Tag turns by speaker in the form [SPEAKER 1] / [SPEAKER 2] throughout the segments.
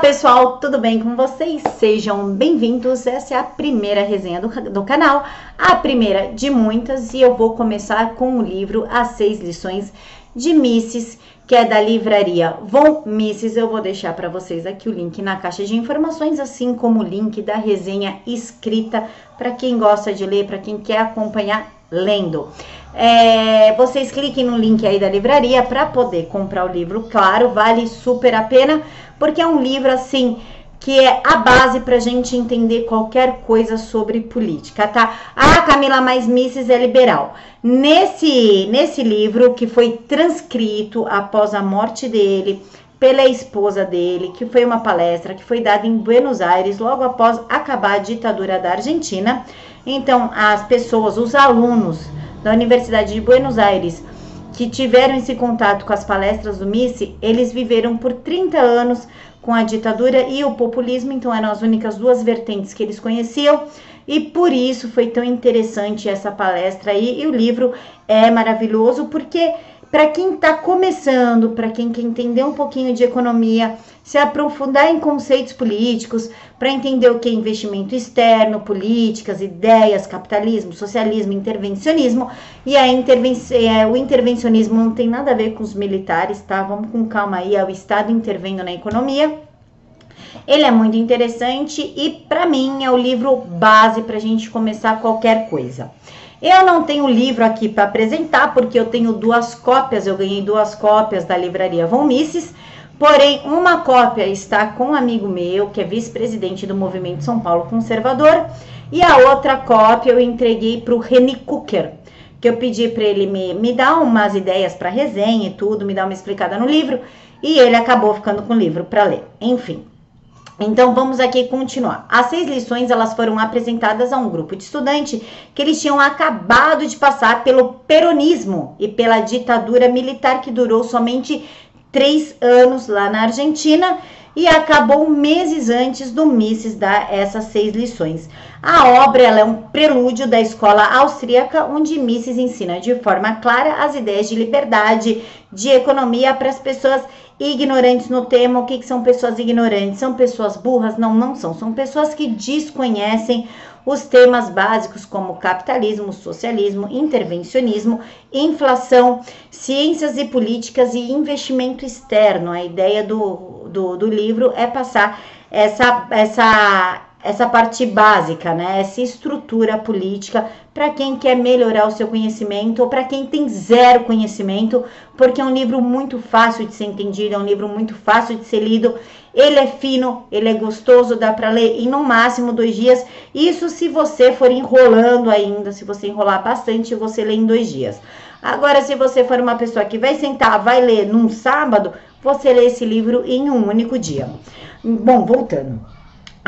[SPEAKER 1] pessoal, tudo bem com vocês? Sejam bem-vindos. Essa é a primeira resenha do, do, canal, a primeira de muitas, e eu vou começar com o livro As Seis Lições de Misses, que é da livraria Von Misses. Eu vou deixar para vocês aqui o link na caixa de informações, assim como o link da resenha escrita para quem gosta de ler, para quem quer acompanhar lendo. É, vocês cliquem no link aí da livraria para poder comprar o livro, claro, vale super a pena, porque é um livro assim que é a base para a gente entender qualquer coisa sobre política, tá? Ah, Camila, mas Mises é liberal. Nesse, nesse livro, que foi transcrito após a morte dele, pela esposa dele, que foi uma palestra que foi dada em Buenos Aires logo após acabar a ditadura da Argentina. Então, as pessoas, os alunos da Universidade de Buenos Aires que tiveram esse contato com as palestras do Missi, eles viveram por 30 anos com a ditadura e o populismo, então eram as únicas duas vertentes que eles conheciam. E por isso foi tão interessante essa palestra aí. E o livro é maravilhoso porque para quem está começando, para quem quer entender um pouquinho de economia, se aprofundar em conceitos políticos, para entender o que é investimento externo, políticas, ideias, capitalismo, socialismo, intervencionismo. E a interven o intervencionismo não tem nada a ver com os militares, tá? Vamos com calma aí, é o Estado intervendo na economia. Ele é muito interessante e, para mim, é o livro base para a gente começar qualquer coisa. Eu não tenho livro aqui para apresentar, porque eu tenho duas cópias, eu ganhei duas cópias da livraria Von Mises, porém uma cópia está com um amigo meu, que é vice-presidente do Movimento São Paulo Conservador, e a outra cópia eu entreguei para o Reni Cooker, que eu pedi para ele me, me dar umas ideias para resenha e tudo, me dar uma explicada no livro, e ele acabou ficando com o livro para ler. Enfim, então vamos aqui continuar. As seis lições elas foram apresentadas a um grupo de estudantes que eles tinham acabado de passar pelo peronismo e pela ditadura militar que durou somente três anos lá na Argentina e acabou meses antes do Mises dar essas seis lições. A obra é um prelúdio da escola austríaca, onde Mises ensina de forma clara as ideias de liberdade, de economia para as pessoas ignorantes no tema. O que, que são pessoas ignorantes? São pessoas burras? Não, não são. São pessoas que desconhecem os temas básicos como capitalismo, socialismo, intervencionismo, inflação, ciências e políticas e investimento externo. A ideia do, do, do livro é passar essa, essa essa parte básica, né? Essa estrutura política para quem quer melhorar o seu conhecimento ou para quem tem zero conhecimento, porque é um livro muito fácil de ser entendido, é um livro muito fácil de ser lido. Ele é fino, ele é gostoso, dá para ler em no máximo dois dias. Isso se você for enrolando ainda, se você enrolar bastante, você lê em dois dias. Agora, se você for uma pessoa que vai sentar, vai ler num sábado, você lê esse livro em um único dia. Bom, voltando.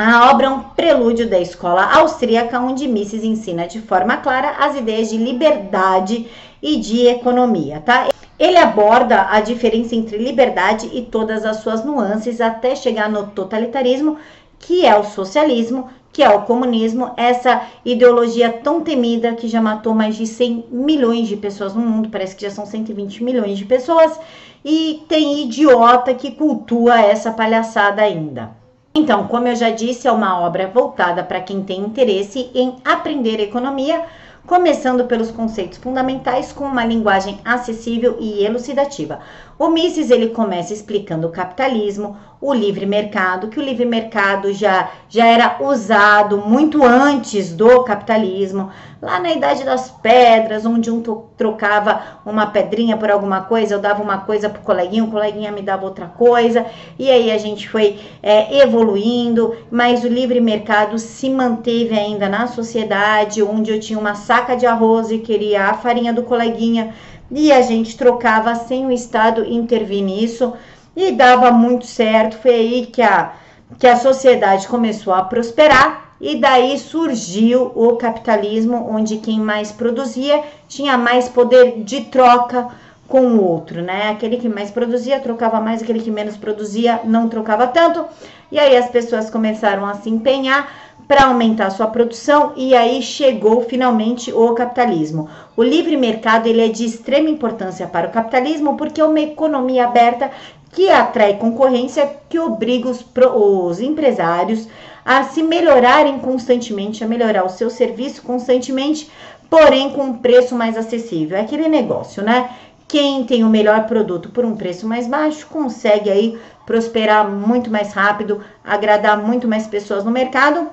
[SPEAKER 1] A obra é um prelúdio da escola austríaca, onde Mises ensina de forma clara as ideias de liberdade e de economia, tá? Ele aborda a diferença entre liberdade e todas as suas nuances até chegar no totalitarismo, que é o socialismo, que é o comunismo, essa ideologia tão temida que já matou mais de 100 milhões de pessoas no mundo, parece que já são 120 milhões de pessoas, e tem idiota que cultua essa palhaçada ainda. Então, como eu já disse, é uma obra voltada para quem tem interesse em aprender economia, começando pelos conceitos fundamentais com uma linguagem acessível e elucidativa. O Mises ele começa explicando o capitalismo, o livre mercado, que o livre mercado já, já era usado muito antes do capitalismo, lá na Idade das Pedras, onde um trocava uma pedrinha por alguma coisa, eu dava uma coisa pro coleguinha, o coleguinha me dava outra coisa, e aí a gente foi é, evoluindo, mas o livre mercado se manteve ainda na sociedade, onde eu tinha uma saca de arroz e queria a farinha do coleguinha e a gente trocava sem o Estado intervir nisso e dava muito certo. Foi aí que a, que a sociedade começou a prosperar e daí surgiu o capitalismo, onde quem mais produzia tinha mais poder de troca com o outro, né? Aquele que mais produzia trocava mais, aquele que menos produzia não trocava tanto. E aí as pessoas começaram a se empenhar para aumentar sua produção e aí chegou finalmente o capitalismo. O livre mercado ele é de extrema importância para o capitalismo porque é uma economia aberta que atrai concorrência, que obriga os, os empresários a se melhorarem constantemente, a melhorar o seu serviço constantemente, porém com um preço mais acessível. É aquele negócio, né? Quem tem o melhor produto por um preço mais baixo consegue aí prosperar muito mais rápido, agradar muito mais pessoas no mercado,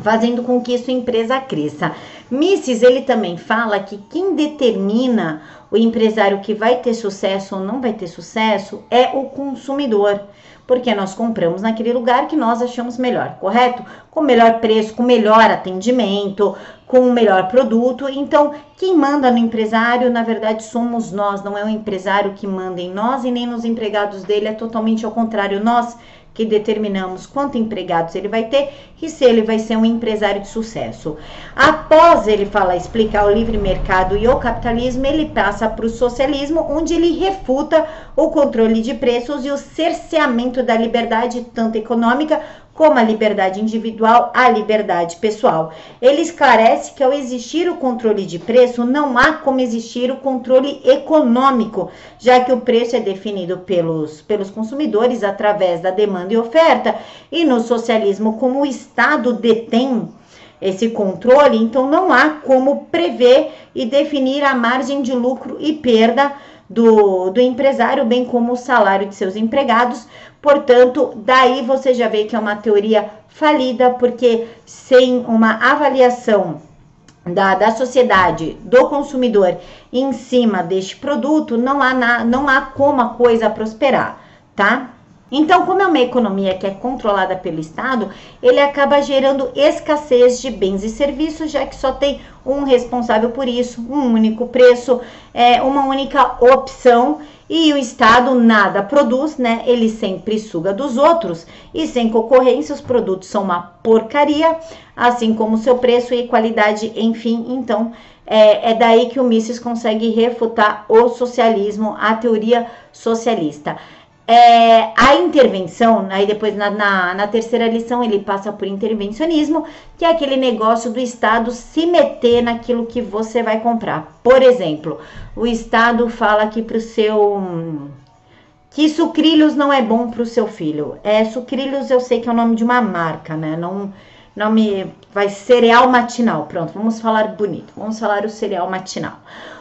[SPEAKER 1] fazendo com que sua empresa cresça. Mises, ele também fala que quem determina o empresário que vai ter sucesso ou não vai ter sucesso é o consumidor porque nós compramos naquele lugar que nós achamos melhor, correto? Com melhor preço, com melhor atendimento, com o melhor produto. Então, quem manda no empresário, na verdade, somos nós, não é o empresário que manda em nós e nem nos empregados dele, é totalmente ao contrário. Nós que determinamos quanto empregados ele vai ter e se ele vai ser um empresário de sucesso. Após ele falar, explicar o livre mercado e o capitalismo, ele passa para o socialismo, onde ele refuta o controle de preços e o cerceamento da liberdade, tanto econômica como a liberdade individual, a liberdade pessoal. Ele esclarece que ao existir o controle de preço, não há como existir o controle econômico, já que o preço é definido pelos, pelos consumidores através da demanda e oferta, e no socialismo, como o Estado detém esse controle, então não há como prever e definir a margem de lucro e perda do, do empresário, bem como o salário de seus empregados. Portanto, daí você já vê que é uma teoria falida, porque sem uma avaliação da, da sociedade, do consumidor em cima deste produto, não há, na, não há como a coisa prosperar, tá? Então, como é uma economia que é controlada pelo Estado, ele acaba gerando escassez de bens e serviços, já que só tem um responsável por isso, um único preço, é, uma única opção e o Estado nada produz, né? Ele sempre suga dos outros e sem concorrência os produtos são uma porcaria, assim como seu preço e qualidade, enfim. Então é, é daí que o Mises consegue refutar o socialismo, a teoria socialista. É, a intervenção, aí depois na, na, na, terceira lição ele passa por intervencionismo, que é aquele negócio do Estado se meter naquilo que você vai comprar. Por exemplo, o Estado fala que para o seu. que sucrilhos não é bom para o seu filho. É, sucrilhos eu sei que é o nome de uma marca, né? Não, nome vai cereal matinal. Pronto, vamos falar bonito. Vamos falar o cereal matinal.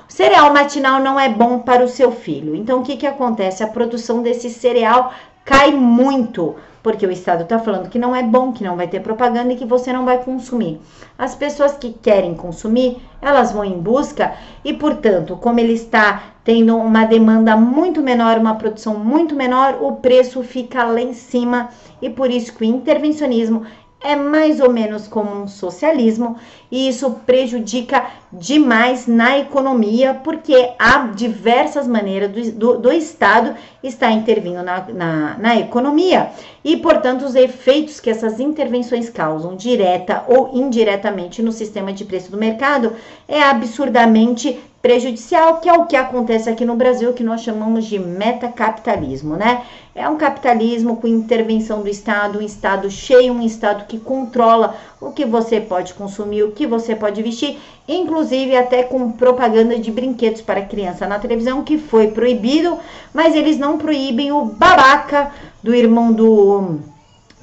[SPEAKER 1] Cereal matinal não é bom para o seu filho. Então, o que, que acontece? A produção desse cereal cai muito, porque o Estado está falando que não é bom, que não vai ter propaganda e que você não vai consumir. As pessoas que querem consumir, elas vão em busca e, portanto, como ele está tendo uma demanda muito menor, uma produção muito menor, o preço fica lá em cima e por isso que o intervencionismo é mais ou menos como um socialismo e isso prejudica demais na economia, porque há diversas maneiras do, do, do Estado estar intervindo na, na, na, economia. E, portanto, os efeitos que essas intervenções causam, direta ou indiretamente, no sistema de preço do mercado é absurdamente prejudicial, que é o que acontece aqui no Brasil, que nós chamamos de metacapitalismo, né? É um capitalismo com intervenção do Estado, um Estado cheio, um Estado que controla o que você pode consumir, o que você pode vestir, inclusive até com propaganda de brinquedos para criança na televisão, que foi proibido, mas eles não proíbem o babaca do irmão do,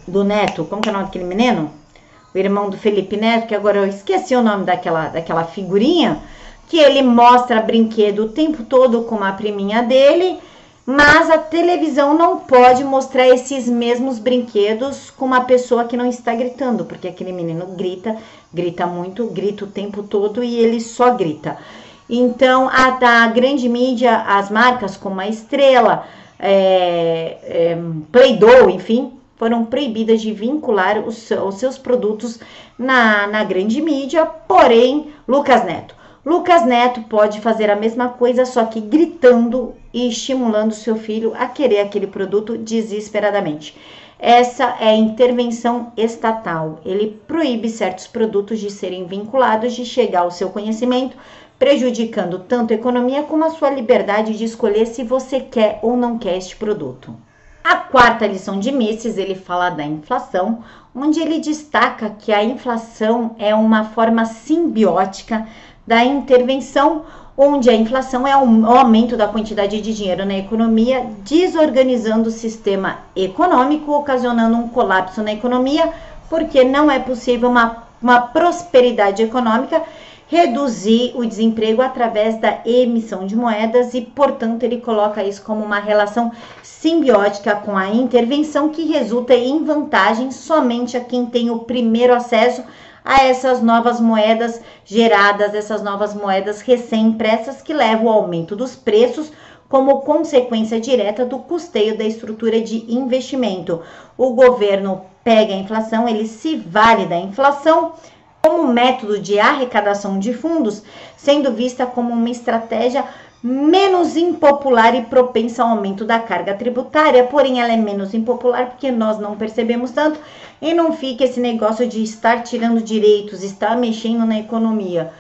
[SPEAKER 1] do Neto, como que é o nome daquele menino? O irmão do Felipe Neto, que agora eu esqueci o nome daquela, daquela figurinha, que ele mostra brinquedo o tempo todo com a priminha dele, mas a televisão não pode mostrar esses mesmos brinquedos com uma pessoa que não está gritando, porque aquele menino grita, grita muito, grita o tempo todo e ele só grita. Então, a da grande mídia, as marcas como a Estrela, é, é, Play-Doh, enfim, foram proibidas de vincular os, os seus produtos na, na grande mídia, porém, Lucas Neto Lucas Neto pode fazer a mesma coisa, só que gritando e estimulando seu filho a querer aquele produto desesperadamente. Essa é a intervenção estatal. Ele proíbe certos produtos de serem vinculados, de chegar ao seu conhecimento, prejudicando tanto a economia como a sua liberdade de escolher se você quer ou não quer este produto. A quarta lição de Mises, ele fala da inflação, onde ele destaca que a inflação é uma forma simbiótica da intervenção onde a inflação é o aumento da quantidade de dinheiro na economia, desorganizando o sistema econômico, ocasionando um colapso na economia, porque não é possível uma, uma prosperidade econômica reduzir o desemprego através da emissão de moedas e, portanto, ele coloca isso como uma relação simbiótica com a intervenção que resulta em vantagem somente a quem tem o primeiro acesso a essas novas moedas geradas, essas novas moedas recém-impressas que levam ao aumento dos preços como consequência direta do custeio da estrutura de investimento. O governo pega a inflação, ele se vale da inflação como método de arrecadação de fundos, sendo vista como uma estratégia menos impopular e propensa ao aumento da carga tributária, porém ela é menos impopular porque nós não percebemos tanto e não fica esse negócio de estar tirando direitos, estar mexendo na economia.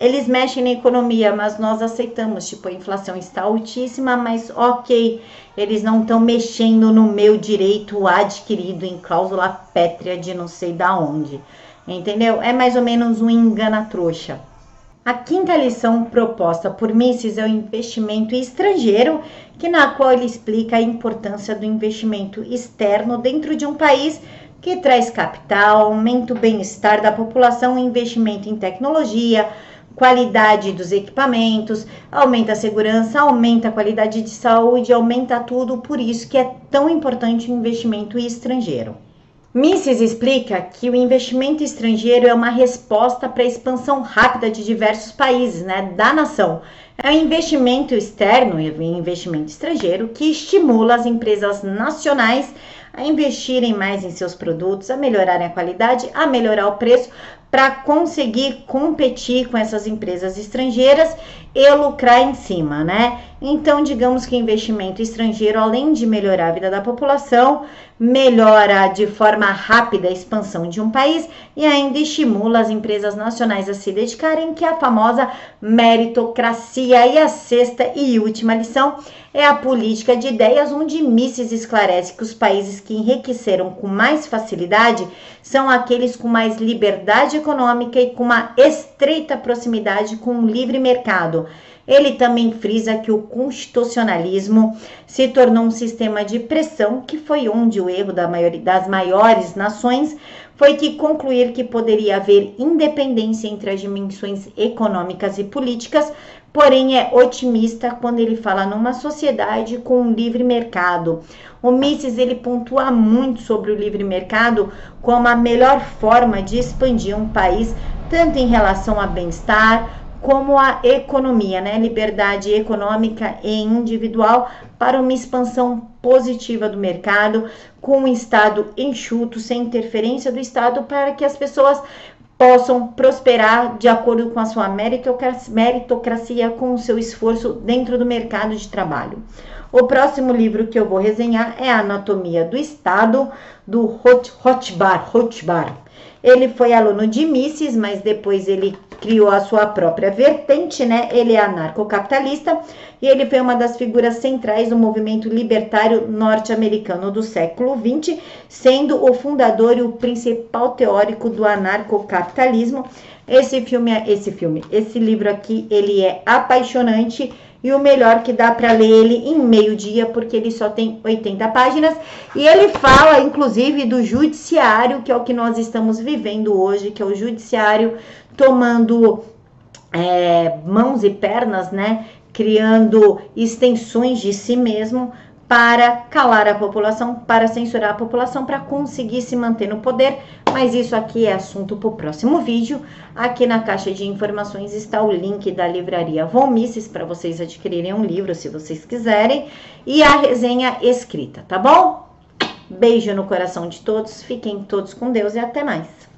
[SPEAKER 1] Eles mexem na economia, mas nós aceitamos, tipo, a inflação está altíssima, mas ok, eles não estão mexendo no meu direito adquirido em cláusula pétrea de não sei da onde. Entendeu? É mais ou menos um engana trouxa. A quinta lição proposta por Mises é o investimento estrangeiro, que na qual ele explica a importância do investimento externo dentro de um país que traz capital, aumenta o bem-estar da população, investimento em tecnologia, qualidade dos equipamentos, aumenta a segurança, aumenta a qualidade de saúde, aumenta tudo, por isso que é tão importante o investimento estrangeiro. Mises explica que o investimento estrangeiro é uma resposta para a expansão rápida de diversos países né, da nação. É um investimento externo e investimento estrangeiro que estimula as empresas nacionais a investirem mais em seus produtos, a melhorarem a qualidade, a melhorar o preço, para conseguir competir com essas empresas estrangeiras e lucrar em cima, né? Então, digamos que investimento estrangeiro, além de melhorar a vida da população, melhora de forma rápida a expansão de um país e ainda estimula as empresas nacionais a se dedicarem, que é a famosa meritocracia. E a sexta e última lição é a política de ideias, onde Mises esclarece que os países que enriqueceram com mais facilidade são aqueles com mais liberdade econômica e com uma estreita proximidade com o livre mercado. Ele também frisa que o constitucionalismo se tornou um sistema de pressão, que foi onde o erro da maioria, das maiores nações foi que concluir que poderia haver independência entre as dimensões econômicas e políticas, porém é otimista quando ele fala numa sociedade com um livre mercado. O Mises ele pontua muito sobre o livre mercado como a melhor forma de expandir um país, tanto em relação a bem-estar, como a economia, né? Liberdade econômica e individual para uma expansão positiva do mercado, com um Estado enxuto, sem interferência do Estado, para que as pessoas possam prosperar de acordo com a sua meritocracia, com o seu esforço dentro do mercado de trabalho. O próximo livro que eu vou resenhar é a Anatomia do Estado, do Hotbar. Hotbar. Ele foi aluno de Mises, mas depois ele criou a sua própria vertente, né? Ele é anarcocapitalista e ele foi uma das figuras centrais do movimento libertário norte-americano do século XX, sendo o fundador e o principal teórico do anarcocapitalismo. Esse filme, esse filme, esse livro aqui, ele é apaixonante e o melhor que dá para ler ele em meio dia, porque ele só tem 80 páginas. E ele fala, inclusive, do judiciário, que é o que nós estamos vivendo hoje, que é o judiciário tomando é, mãos e pernas, né? Criando extensões de si mesmo para calar a população, para censurar a população, para conseguir se manter no poder. Mas isso aqui é assunto para o próximo vídeo. Aqui na caixa de informações está o link da livraria Vomices para vocês adquirirem um livro se vocês quiserem e a resenha escrita, tá bom? Beijo no coração de todos, fiquem todos com Deus e até mais.